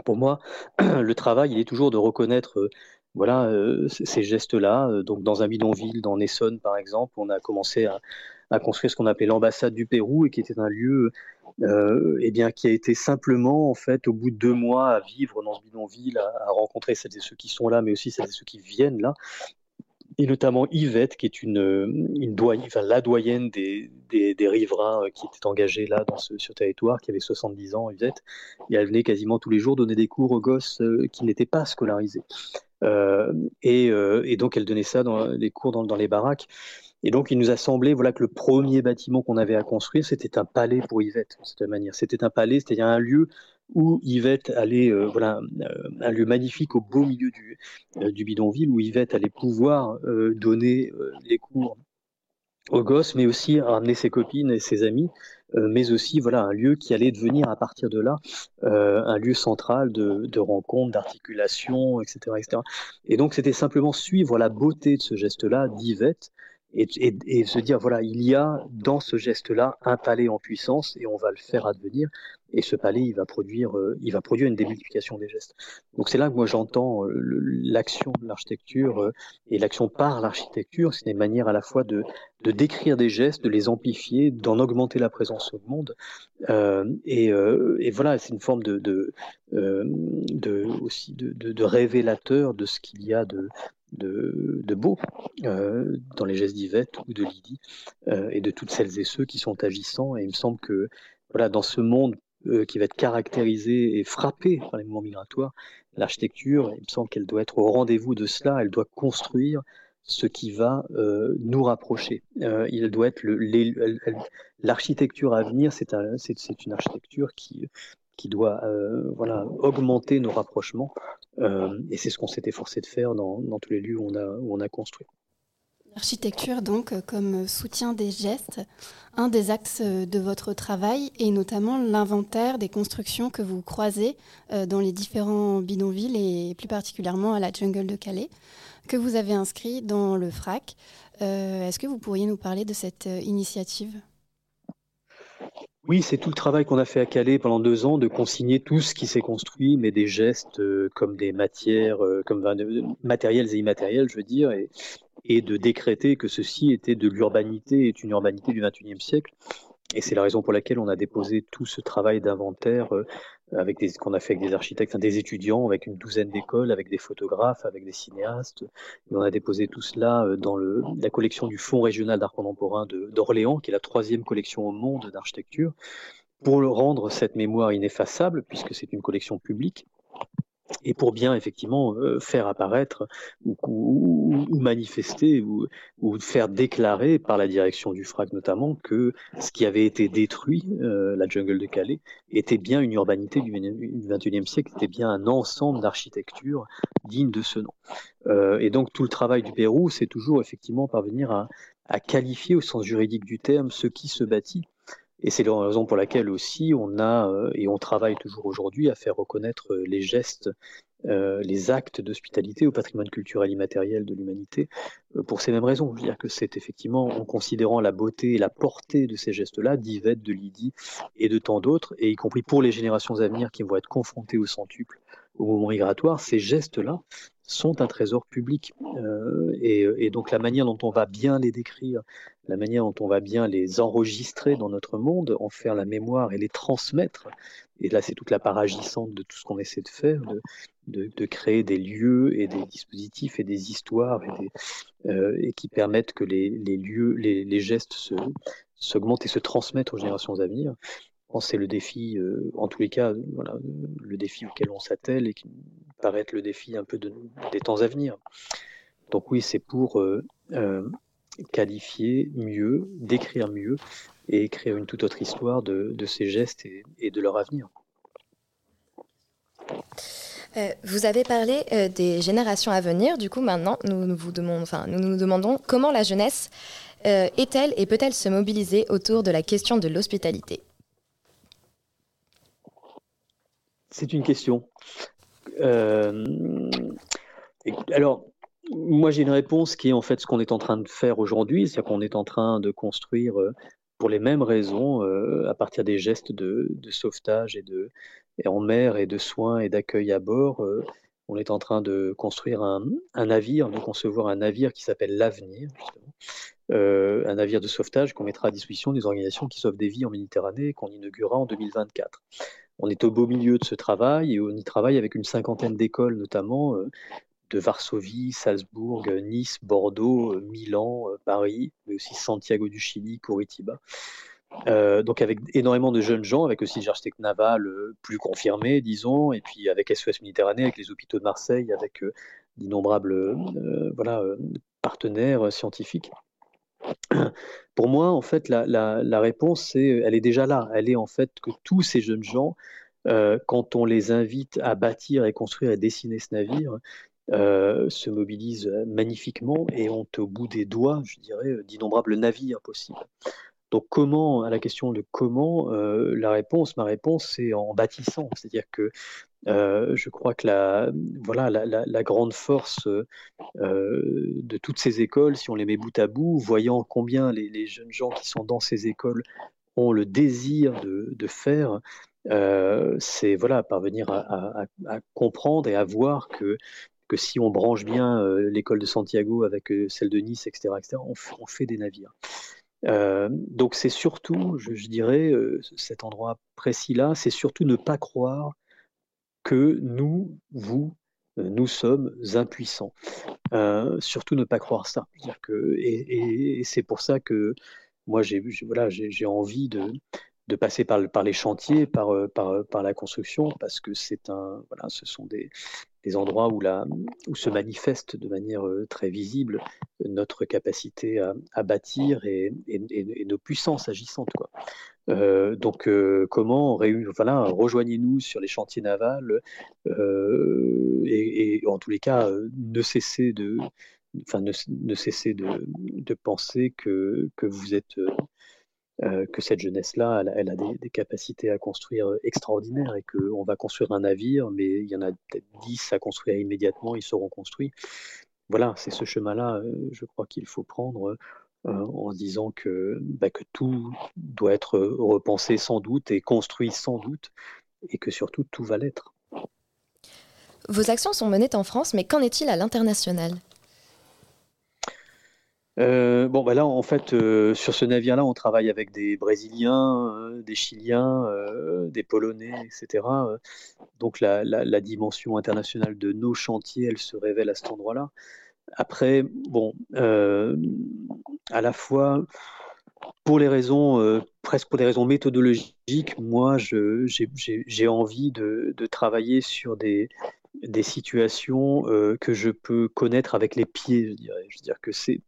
pour moi, le travail il est toujours de reconnaître euh, voilà ces gestes-là. Donc dans un bidonville, dans Essonne par exemple, on a commencé à, construire ce qu'on appelait l'ambassade du Pérou et qui était un lieu euh, eh bien, qui a été simplement, en fait, au bout de deux mois, à vivre dans ce bidonville, à, rencontrer celles et ceux qui sont là, mais aussi celles et ceux qui viennent là, et notamment Yvette, qui est une, une la doyenne des, des, riverains euh, qui étaient engagés là dans ce, ce, territoire, qui avait 70 ans, Yvette, et elle venait quasiment tous les jours donner des cours aux gosses euh, qui n'étaient pas scolarisés. Euh, et, euh, et, donc elle donnait ça dans les cours dans, les baraques. Et donc il nous a semblé voilà que le premier bâtiment qu'on avait à construire, c'était un palais pour Yvette, de cette manière. C'était un palais, c'était un lieu où Yvette allait, voilà, un lieu magnifique au beau milieu du bidonville, où Yvette allait pouvoir donner les cours aux gosses, mais aussi ramener ses copines et ses amis, mais aussi voilà un lieu qui allait devenir à partir de là un lieu central de, de rencontres, d'articulation, etc., etc. Et donc c'était simplement suivre la beauté de ce geste-là d'Yvette et, et, se dire voilà, il y a dans ce geste-là un palais en puissance et on va le faire advenir. Et ce palais, il va produire, euh, il va produire une démultiplication des gestes. Donc c'est là que moi j'entends euh, l'action de l'architecture euh, et l'action par l'architecture. C'est une manière à la fois de, de décrire des gestes, de les amplifier, d'en augmenter la présence au monde. Et, et, voilà, c'est une forme de, de, de aussi de, de, révélateur de ce qu'il y a de, de, beau euh, dans les gestes d'Yvette ou de Lydie euh, et de toutes celles et ceux qui sont agissants. Et il me semble que voilà, dans ce monde euh, qui va être caractérisé et frappé par les mouvements migratoires, l'architecture, il me semble qu'elle doit être au rendez-vous de cela, elle doit construire ce qui va nous rapprocher. il doit être l'architecture à venir, c'est un, une architecture qui, qui doit voilà, augmenter nos rapprochements. Euh, et c'est ce qu'on s'est efforcé de faire dans, tous les lieux où on a, construit. L'architecture, donc, comme soutien des gestes, un des axes de votre travail est notamment l'inventaire des constructions que vous croisez euh, dans les différents bidonvilles et plus particulièrement à la jungle de Calais, que vous avez inscrit dans le FRAC. Est-ce que vous pourriez nous parler de cette initiative? Oui, c'est tout le travail qu'on a fait à Calais pendant deux ans de consigner tout ce qui s'est construit, mais des gestes euh, comme des matières, euh, comme matériels et immatériels, je veux dire, et, de décréter que ceci était de l'urbanité, est une urbanité du XXIe siècle. Et c'est la raison pour laquelle on a déposé tout ce travail d'inventaire euh, avec des, qu'on a fait avec des architectes, des étudiants, avec une douzaine d'écoles, avec des photographes, avec des cinéastes. Et on a déposé tout cela euh, dans la collection du Fonds régional d'art contemporain d'Orléans, qui est la troisième collection au monde d'architecture, pour le rendre cette mémoire ineffaçable, puisque c'est une collection publique et pour bien effectivement euh, faire apparaître ou, manifester ou, faire déclarer par la direction du FRAC notamment que ce qui avait été détruit, euh, la jungle de Calais, était bien une urbanité du XXIe siècle, était bien un ensemble d'architecture digne de ce nom. Euh, et donc tout le travail du Pérou, c'est toujours effectivement parvenir à qualifier au sens juridique du terme ce qui se bâtit et c'est la raison pour laquelle aussi on a, euh, et on travaille toujours aujourd'hui à faire reconnaître euh, les gestes, euh, les actes d'hospitalité au patrimoine culturel immatériel de l'humanité, pour ces mêmes raisons. Je veux dire que c'est effectivement en considérant la beauté et la portée de ces gestes-là, d'Yvette, de Lydie et de tant d'autres, et y compris pour les générations à venir qui vont être confrontées au centuple au moment migratoire, ces gestes-là sont un trésor public. Euh, et, donc la manière dont on va bien les décrire, la manière dont on va bien les enregistrer dans notre monde, en faire la mémoire et les transmettre, et là c'est toute la part agissante de tout ce qu'on essaie de faire, de, créer des lieux et des dispositifs et des histoires et, euh, qui permettent que les, lieux, les gestes s'augmentent et se transmettent aux générations à venir c'est le défi, euh, en tous les cas, voilà, le défi auquel on s'attelle et qui paraît être le défi un peu de, des temps à venir. Donc oui, c'est pour euh, euh, qualifier mieux, décrire mieux et écrire une toute autre histoire de, ces gestes et, et, de leur avenir. vous avez parlé des générations à venir. Du coup, maintenant, nous, vous demandons, enfin, nous, nous demandons comment la jeunesse est-elle et peut-elle se mobiliser autour de la question de l'hospitalité? C'est une question. Euh, alors, moi j'ai une réponse qui est en fait ce qu'on est en train de faire aujourd'hui, c'est-à-dire qu'on est en train de construire euh, pour les mêmes raisons, euh, à partir des gestes de, sauvetage et, en mer et de soins et d'accueil à bord, on est en train de construire un, navire, de concevoir un navire qui s'appelle l'Avenir, un navire de sauvetage qu'on mettra à disposition des organisations qui sauvent des vies en Méditerranée et qu'on inaugurera en 2024 on est au beau milieu de ce travail et on y travaille avec une cinquantaine d'écoles, notamment euh, de Varsovie, Salzbourg, Nice, Bordeaux, euh, Milan, euh, Paris, mais aussi Santiago du Chili, Curitiba. donc avec énormément de jeunes gens, avec aussi des architectes navals plus confirmés, disons, et puis avec SOS Méditerranée, avec les hôpitaux de Marseille, avec d'innombrables partenaires scientifiques. Pour moi, en fait, la, réponse, c'est, elle est déjà là. Elle est en fait que tous ces jeunes gens quand on les invite à bâtir et construire et dessiner ce navire, se mobilisent magnifiquement et ont au bout des doigts, je dirais, d'innombrables navires possibles. Donc comment, à la question de comment, la réponse, ma réponse, c'est en bâtissant. C'est-à-dire que je crois que la, voilà, la, grande force de toutes ces écoles, si on les met bout à bout, voyant combien les, jeunes gens qui sont dans ces écoles ont le désir de, faire, c'est voilà, parvenir à, comprendre et à voir que que si on branche bien l'école de Santiago avec celle de Nice, etc., etc. On, fait des navires. Donc c'est surtout, je, dirais, cet endroit précis-là, c'est surtout ne pas croire que nous, vous, nous sommes impuissants. surtout ne pas croire ça. et, c'est pour ça que moi, j'ai envie de, passer par, les chantiers, par, par, la construction, parce que un, voilà, ce sont des, des endroits où, se manifeste de manière très visible notre capacité à, bâtir et, nos puissances agissantes. Quoi. donc, comment voilà, rejoignez-nous sur les chantiers navals et, en tous les cas, ne cessez de, enfin, ne, cessez de penser que, que vous êtes euh, que cette jeunesse-là, elle, a des, capacités à construire euh, extraordinaires et qu'on va construire un navire, mais il y en a peut-être 10 à construire immédiatement, ils seront construits. Voilà, c'est ce chemin-là, euh, je crois qu'il faut prendre en se disant que, bah, que tout doit être repensé sans doute et construit sans doute, et que surtout tout va l'être. Vos actions sont menées en France, mais qu'en est-il à l'international? Euh, bon, bah là, en fait, euh, sur ce navire-là, on travaille avec des Brésiliens, euh, des Chiliens, des Polonais, etc. Donc la, dimension internationale de nos chantiers, elle se révèle à cet endroit-là. Après, bon, à la fois, pour les raisons, presque pour des raisons méthodologiques, moi, j'ai envie de, de, travailler sur des, des situations que je peux connaître avec les pieds, je dirais. Je veux dire que c'est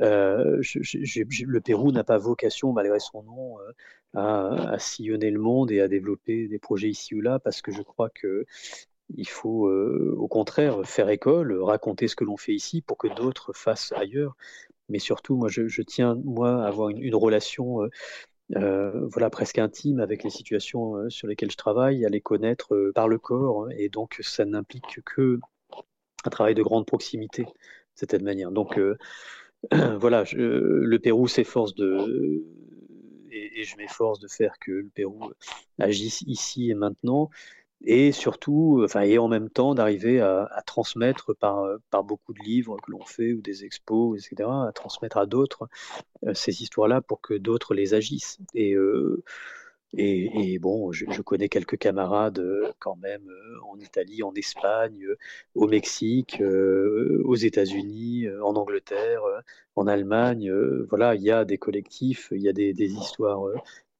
euh, le Pérou n'a pas vocation, malgré son nom, euh, à, sillonner le monde et à développer des projets ici ou là, parce que je crois que il faut euh, au contraire faire école, raconter ce que l'on fait ici pour que d'autres fassent ailleurs. Mais surtout, moi, je, tiens moi à avoir une, relation voilà, presque intime avec les situations sur lesquelles je travaille, à les connaître par le corps, et donc ça n'implique que un travail de grande proximité, de cette manière. Donc, voilà, le Pérou s'efforce de et, je m'efforce de faire que le Pérou agisse ici et maintenant, et surtout, enfin, et en même temps d'arriver à, transmettre par, par beaucoup de livres que l'on fait ou des expos, etc., à transmettre à d'autres euh, ces histoires-là pour que d'autres les agissent. Et euh, et, bon, je, connais quelques camarades euh, quand même euh, en Italie, en Espagne, euh, au Mexique, aux États-Unis, en Angleterre, en Allemagne. voilà, il y a des collectifs, il y a des, histoires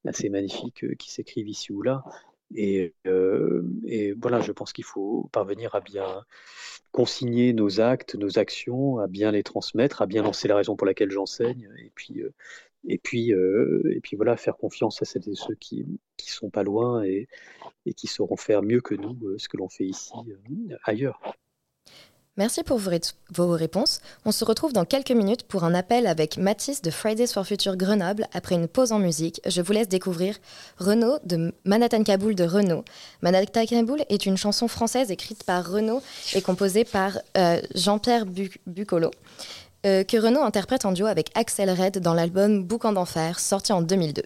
assez magnifiques qui s'écrivent ici ou là. Et, et, voilà, je pense qu'il faut parvenir à bien consigner nos actes, nos actions, à bien les transmettre, à bien lancer la raison pour laquelle j'enseigne, et puis et puis, euh, et puis voilà, faire confiance à celles et ceux qui, qui sont pas loin et, et qui sauront faire mieux que nous euh, ce que l'on fait ici euh, ailleurs. Merci pour vos, réponses. On se retrouve dans quelques minutes pour un appel avec Mathis de Fridays for Future Grenoble après une pause en musique. Je vous laisse découvrir Renaud de Manhattan Kaboul de Renaud. Manhattan Kaboul est une chanson française écrite par Renaud et composée par Jean-Pierre Bucolo. Euh, que Renaud interprète en duo avec Axel Red dans l'album Boucan d'enfer, sorti en 2002.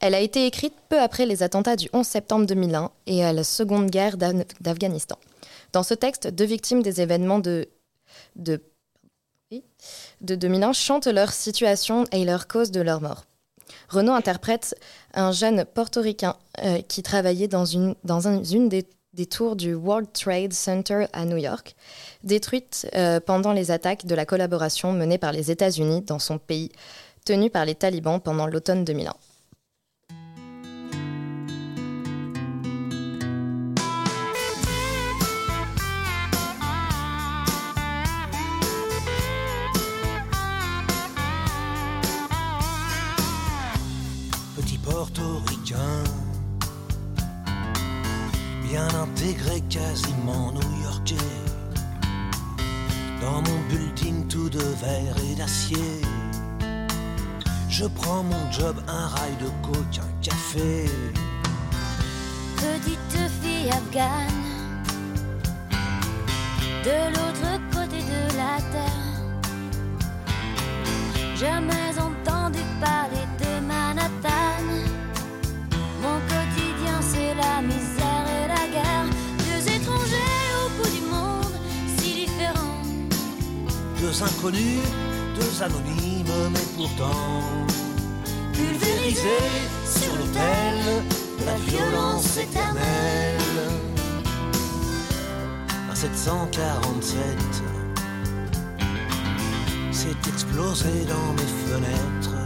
Elle a été écrite peu après les attentats du 11 septembre 2001 et à la Seconde Guerre d'Afghanistan. Dans ce texte, deux victimes des événements de, de, de 2001 chantent leur situation et leur cause de leur mort. Renaud interprète un jeune portoricain euh, qui travaillait dans une, dans une des des tours du World Trade Center à New York, détruites euh, pendant les attaques de la collaboration menée par les États-Unis dans son pays, tenu par les talibans pendant l'automne 2001. Quasiment new-yorkais. Dans mon building tout de verre et d'acier. Je prends mon job, un rail de coke, un café. Petite fille afghane, de l'autre côté de la terre. Jamais entendu parler de Deux inconnus, deux anonymes, mais pourtant pulvérisés sur l'autel de la violence éternelle. À 747, c'est explosé dans mes fenêtres.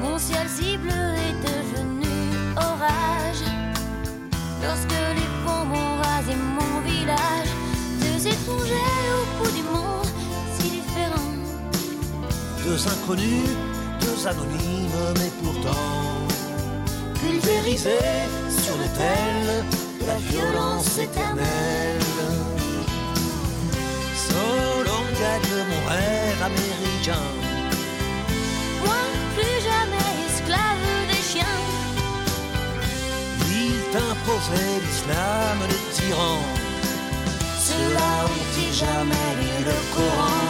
Mon ciel si bleu est devenu orage. Lorsque les Deux inconnus, deux anonymes, mais pourtant pulvérisés sur l'autel de la violence éternelle. Solon gagne mon rêve américain. Moi, plus jamais esclave des chiens. Il t'imposait l'islam, le tyran. Ceux-là ont-ils jamais lu le Coran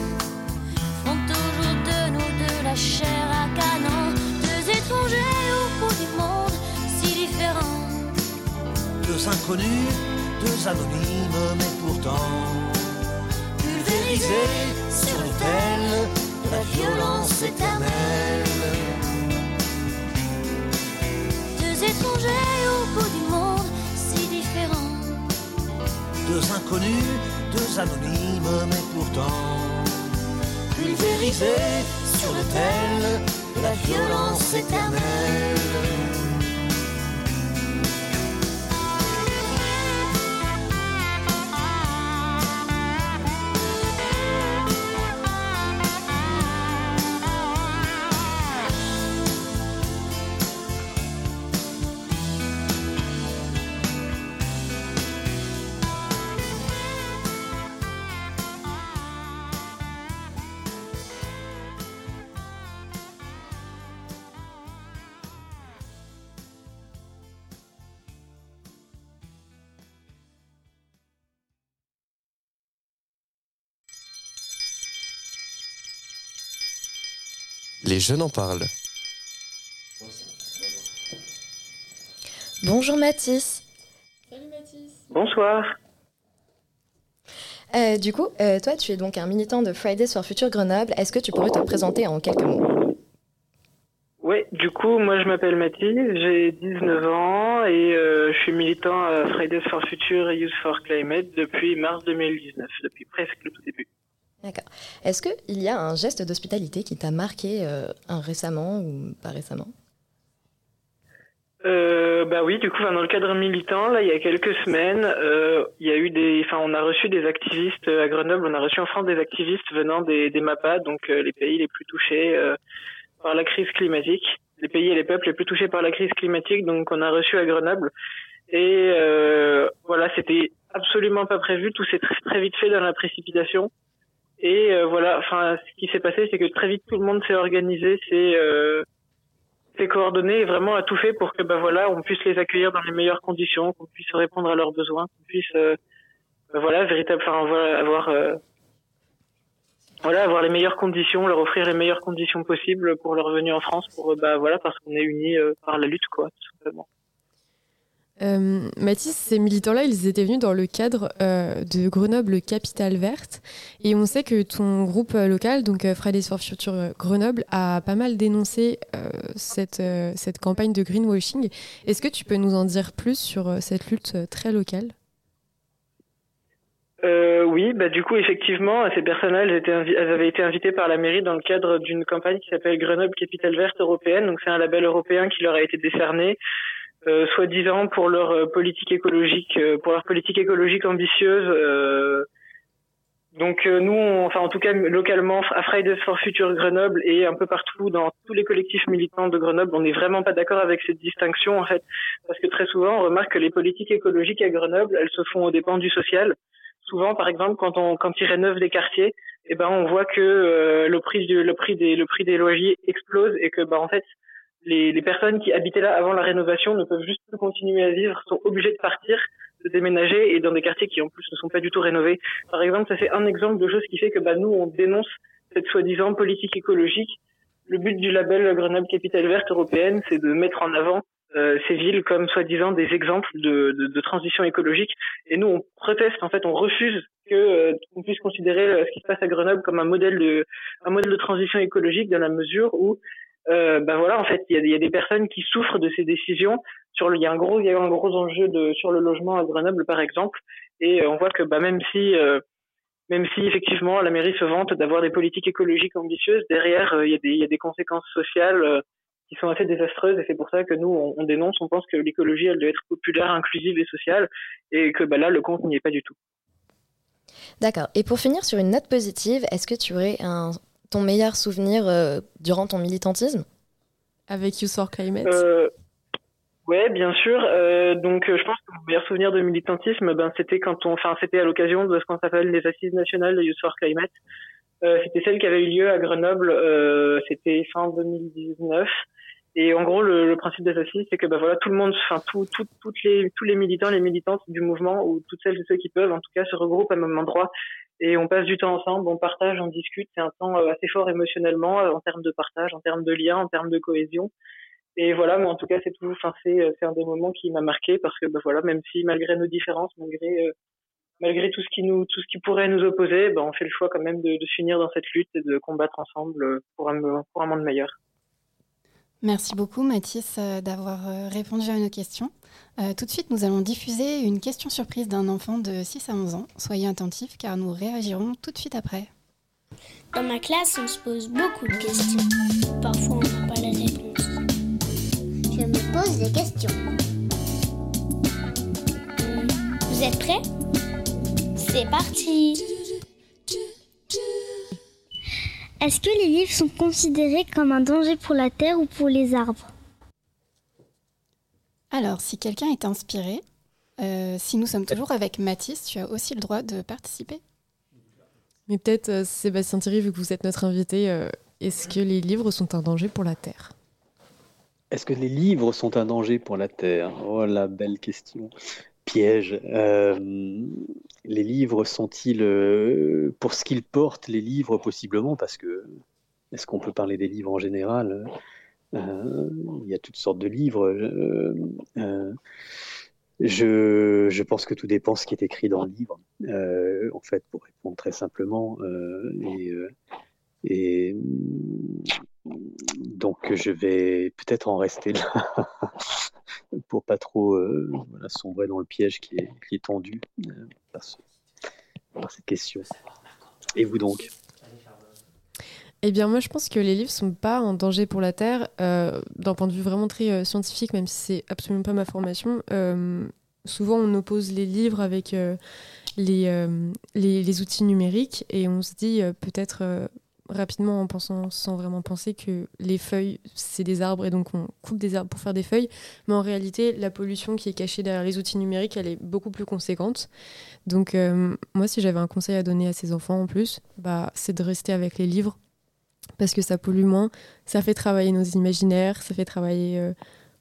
La chair à canon. Deux étrangers au bout du monde, si différents. Deux inconnus, deux anonymes, mais pourtant pulvérisés sur l'autel de la violence éternelle. Deux étrangers au bout du monde, si différents. Deux inconnus, deux anonymes, mais pourtant pulvérisés sur l'autel de la violence éternelle. Les jeunes en parlent. Bonjour Mathis. Bonsoir. Euh, du coup, euh, toi, tu es donc un militant de Fridays for Future Grenoble. Est-ce que tu pourrais te présenter en quelques mots? Oui, du coup, moi je m'appelle Mathis, j'ai 19 ans et euh, je suis militant à Fridays for Future et Youth for Climate depuis mars 2019, depuis presque le tout début. D'accord. Est-ce qu'il y a un geste d'hospitalité qui t'a marqué euh, un récemment ou pas récemment? Euh, bah oui, du coup, dans le cadre militant, là, il y a quelques semaines, euh, il y a eu des, enfin, on a reçu des activistes à Grenoble, on a reçu en France des activistes venant des, MAPA, donc euh, les pays les plus touchés euh, par la crise climatique, les pays et les peuples les plus touchés par la crise climatique, donc on a reçu à Grenoble. Et euh, voilà, c'était absolument pas prévu, tout s'est très, très vite fait dans la précipitation. Et euh, voilà, enfin, ce qui s'est passé, c'est que très vite tout le monde s'est organisé, s'est euh, coordonné et vraiment a tout fait pour que bah voilà, on puisse les accueillir dans les meilleures conditions, qu'on puisse répondre à leurs besoins, qu'on puisse euh, bah voilà, véritable, enfin avoir euh, voilà, avoir les meilleures conditions, leur offrir les meilleures conditions possibles pour leur venue en France, pour euh, bah voilà, parce qu'on est unis euh, par la lutte, quoi, tout simplement. Euh, Mathis, ces militants-là, ils étaient venus dans le cadre euh, de Grenoble Capitale Verte. Et on sait que ton groupe euh, local, donc Fridays for Future Grenoble, a pas mal dénoncé cette, cette campagne de greenwashing. Est-ce que tu peux nous en dire plus sur cette lutte très locale? Oui, bah du coup effectivement, ces personnes-là, elles, elles, avaient été invitées par la mairie dans le cadre d'une campagne qui s'appelle Grenoble Capitale Verte européenne. Donc c'est un label européen qui leur a été décerné soi-disant pour leur euh, politique écologique, euh, pour leur politique écologique ambitieuse. donc nous, enfin en tout cas localement à Fridays for Future Grenoble et un peu partout dans tous les collectifs militants de Grenoble, on n'est vraiment pas d'accord avec cette distinction en fait, parce que très souvent on remarque que les politiques écologiques à Grenoble, elles se font aux dépens du social. Souvent, par exemple, quand on quand ils rénovent des quartiers, eh ben on voit que le prix du, le prix des le prix des loyers explose et que bah en fait les, les, personnes qui habitaient là avant la rénovation ne peuvent juste plus continuer à vivre, sont obligées de partir, de déménager et dans des quartiers qui en plus ne sont pas du tout rénovés. Par exemple, ça c'est un exemple de chose qui fait que bah, nous on dénonce cette soi-disant politique écologique. Le but du label Grenoble Capitale Verte européenne, c'est de mettre en avant euh, ces villes comme soi-disant des exemples de, de, de, transition écologique. Et nous, on proteste, en fait, on refuse que euh, qu'on puisse considérer euh, ce qui se passe à Grenoble comme un modèle de un modèle de transition écologique dans la mesure où euh, ben voilà, en fait, il y a, y des personnes qui souffrent de ces décisions. Sur il y a un gros, il y a un gros enjeu sur le logement à Grenoble, par exemple, et euh, on voit que bah, même si euh, même si effectivement la mairie se vante d'avoir des politiques écologiques ambitieuses, derrière il y, a des, y a des conséquences sociales qui sont assez désastreuses et c'est pour ça que nous on, on, dénonce, on pense que l'écologie elle doit être populaire, inclusive et sociale et que bah, là le compte n'y est pas du tout. D'accord. Et pour finir sur une note positive, est-ce que tu aurais un ton meilleur souvenir euh, durant ton militantisme? Avec Youth for Climate euh, Ouais, bien sûr. Euh, donc, je pense que mon meilleur souvenir de militantisme, ben, c'était quand on, enfin, c'était à l'occasion de ce qu'on s'appelle les assises nationales de Youth for Climate. c'était celle qui avait eu lieu à Grenoble. c'était fin 2019. Et en gros, le, principe des c'est que ben voilà, tout le monde, enfin tout, tout, toutes les, tous les militants, les militantes du mouvement, ou toutes celles et ceux qui peuvent, en tout cas, se regroupent à un même endroit et on passe du temps ensemble, on partage, on discute. C'est un temps euh, assez fort émotionnellement euh, en termes de partage, en termes de lien, en termes de cohésion. Et voilà, mais en tout cas, c'est tout. Enfin, c'est euh, c'est un des moments qui m'a marqué parce que bah, voilà, même si malgré nos différences, malgré malgré tout ce qui nous tout ce qui pourrait nous opposer, bah, on fait le choix quand même de, de s'unir dans cette lutte et de combattre ensemble pour un pour un monde meilleur. Merci beaucoup Mathis d'avoir répondu à nos questions. Euh, tout de suite, nous allons diffuser une question surprise d'un enfant de 6 à 11 ans. Soyez attentifs car nous réagirons tout de suite après. Dans ma classe, on se pose beaucoup de questions. Parfois, on n'a pas la réponse. Je me pose des questions. Vous êtes prêts? C'est parti Est-ce que les livres sont considérés comme un danger pour la terre ou pour les arbres alors, si quelqu'un est inspiré, euh, si nous sommes toujours avec Mathis, tu as aussi le droit de participer. Mais peut-être, euh, Sébastien Thierry, vu que vous êtes notre invité, euh, est-ce que les livres sont un danger pour la Terre? Est-ce que les livres sont un danger pour la Terre? Oh, la belle question. Piège. les livres sont-ils, pour ce qu'ils portent, les livres possiblement, parce que est-ce qu'on peut parler des livres en général euh, il y a toutes sortes de livres. Euh, euh, je, pense que tout dépend ce qui est écrit dans le livre. en fait, pour répondre très simplement, donc je vais peut-être en rester là pour pas trop voilà, sombrer dans le piège qui est, tendu par, ce, par, cette question. Et vous donc? Eh bien, moi, je pense que les livres sont pas un danger pour la Terre, euh, d'un point de vue vraiment très euh, scientifique, même si c'est absolument pas ma formation. Euh, souvent, on oppose les livres avec les, outils numériques et on se dit peut-être rapidement en pensant, sans vraiment penser que les feuilles, c'est des arbres et donc on coupe des arbres pour faire des feuilles. Mais en réalité, la pollution qui est cachée derrière les outils numériques, elle est beaucoup plus conséquente. Donc, moi, si j'avais un conseil à donner à ces enfants en plus, bah, c'est de rester avec les livres parce que ça pollue moins, ça fait travailler nos imaginaires, ça fait travailler euh,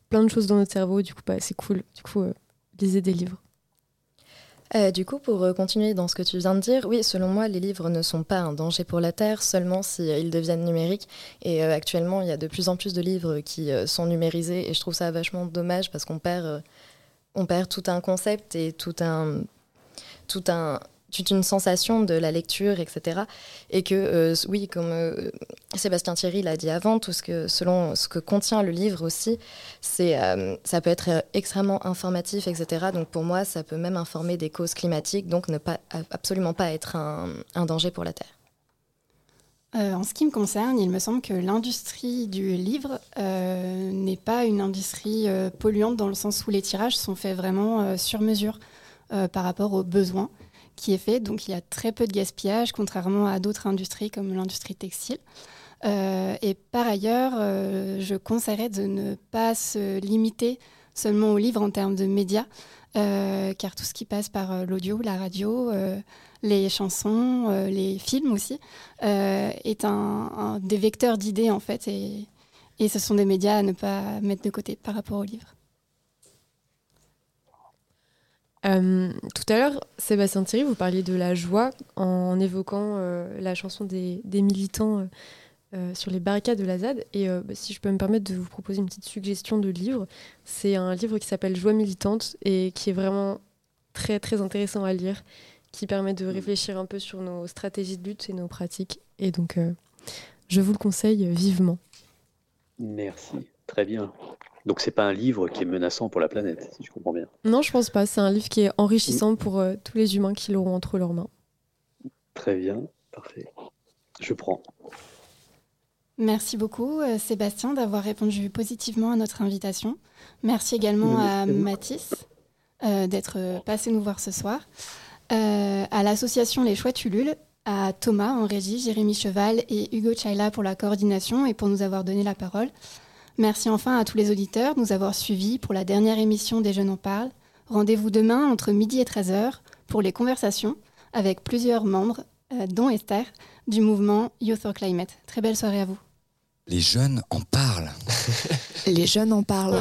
plein de choses dans notre cerveau, du coup bah, c'est cool, du coup euh, lisez des livres. Euh, du coup, pour continuer dans ce que tu viens de dire, oui, selon moi, les livres ne sont pas un danger pour la Terre, seulement s'ils deviennent numériques. Et actuellement, il y a de plus en plus de livres qui sont numérisés, et je trouve ça vachement dommage parce qu'on perd on perd tout un concept et tout un, tout un, toute une sensation de la lecture, etc. Et que, euh, oui, comme euh, Sébastien Thierry l'a dit avant, tout ce que, selon ce que contient le livre aussi, euh, ça peut être extrêmement informatif, etc. Donc pour moi, ça peut même informer des causes climatiques, donc ne pas, absolument pas être un danger pour la Terre. en ce qui me concerne, il me semble que l'industrie du livre n'est pas une industrie polluante dans le sens où les tirages sont faits vraiment sur mesure par rapport aux besoins qui est fait. Donc il y a très peu de gaspillage, contrairement à d'autres industries comme l'industrie textile. Euh, et par ailleurs, euh, je conseillerais de ne pas se limiter seulement aux livres en termes de médias, euh, car tout ce qui passe par l'audio, la radio, les chansons, les films aussi, est un, des vecteurs d'idées en fait, et, et ce sont des médias à ne pas mettre de côté par rapport aux livres. Euh, tout à l'heure, Sébastien Thierry, vous parliez de la joie en, évoquant euh, la chanson des, militants euh, sur les barricades de la ZAD. Et bah, si je peux me permettre de vous proposer une petite suggestion de livre, c'est un livre qui s'appelle Joie militante et qui est vraiment très très intéressant à lire, qui permet de réfléchir un peu sur nos stratégies de lutte et nos pratiques. Et donc, je vous le conseille vivement. Merci, très bien. Donc c'est pas un livre qui est menaçant pour la planète, si je comprends bien. Non, je pense pas. C'est un livre qui est enrichissant pour euh, tous les humains qui l'auront entre leurs mains. Très bien, parfait. Je prends. Merci beaucoup euh, Sébastien d'avoir répondu positivement à notre invitation. Merci également à Mathis euh, d'être passé nous voir ce soir. à l'association Les Choix Tulules, à Thomas en régie, Jérémy Cheval et Hugo Chaila pour la coordination et pour nous avoir donné la parole. Merci enfin à tous les auditeurs de nous avoir suivis pour la dernière émission des Jeunes en parlent. Rendez-vous demain entre midi et 13h pour les conversations avec plusieurs membres, euh, dont Esther, du mouvement Youth for Climate. Très belle soirée à vous. Les jeunes en parlent. les jeunes en parlent.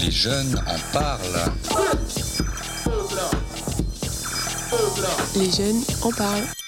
Les jeunes en parlent. Les jeunes en parlent.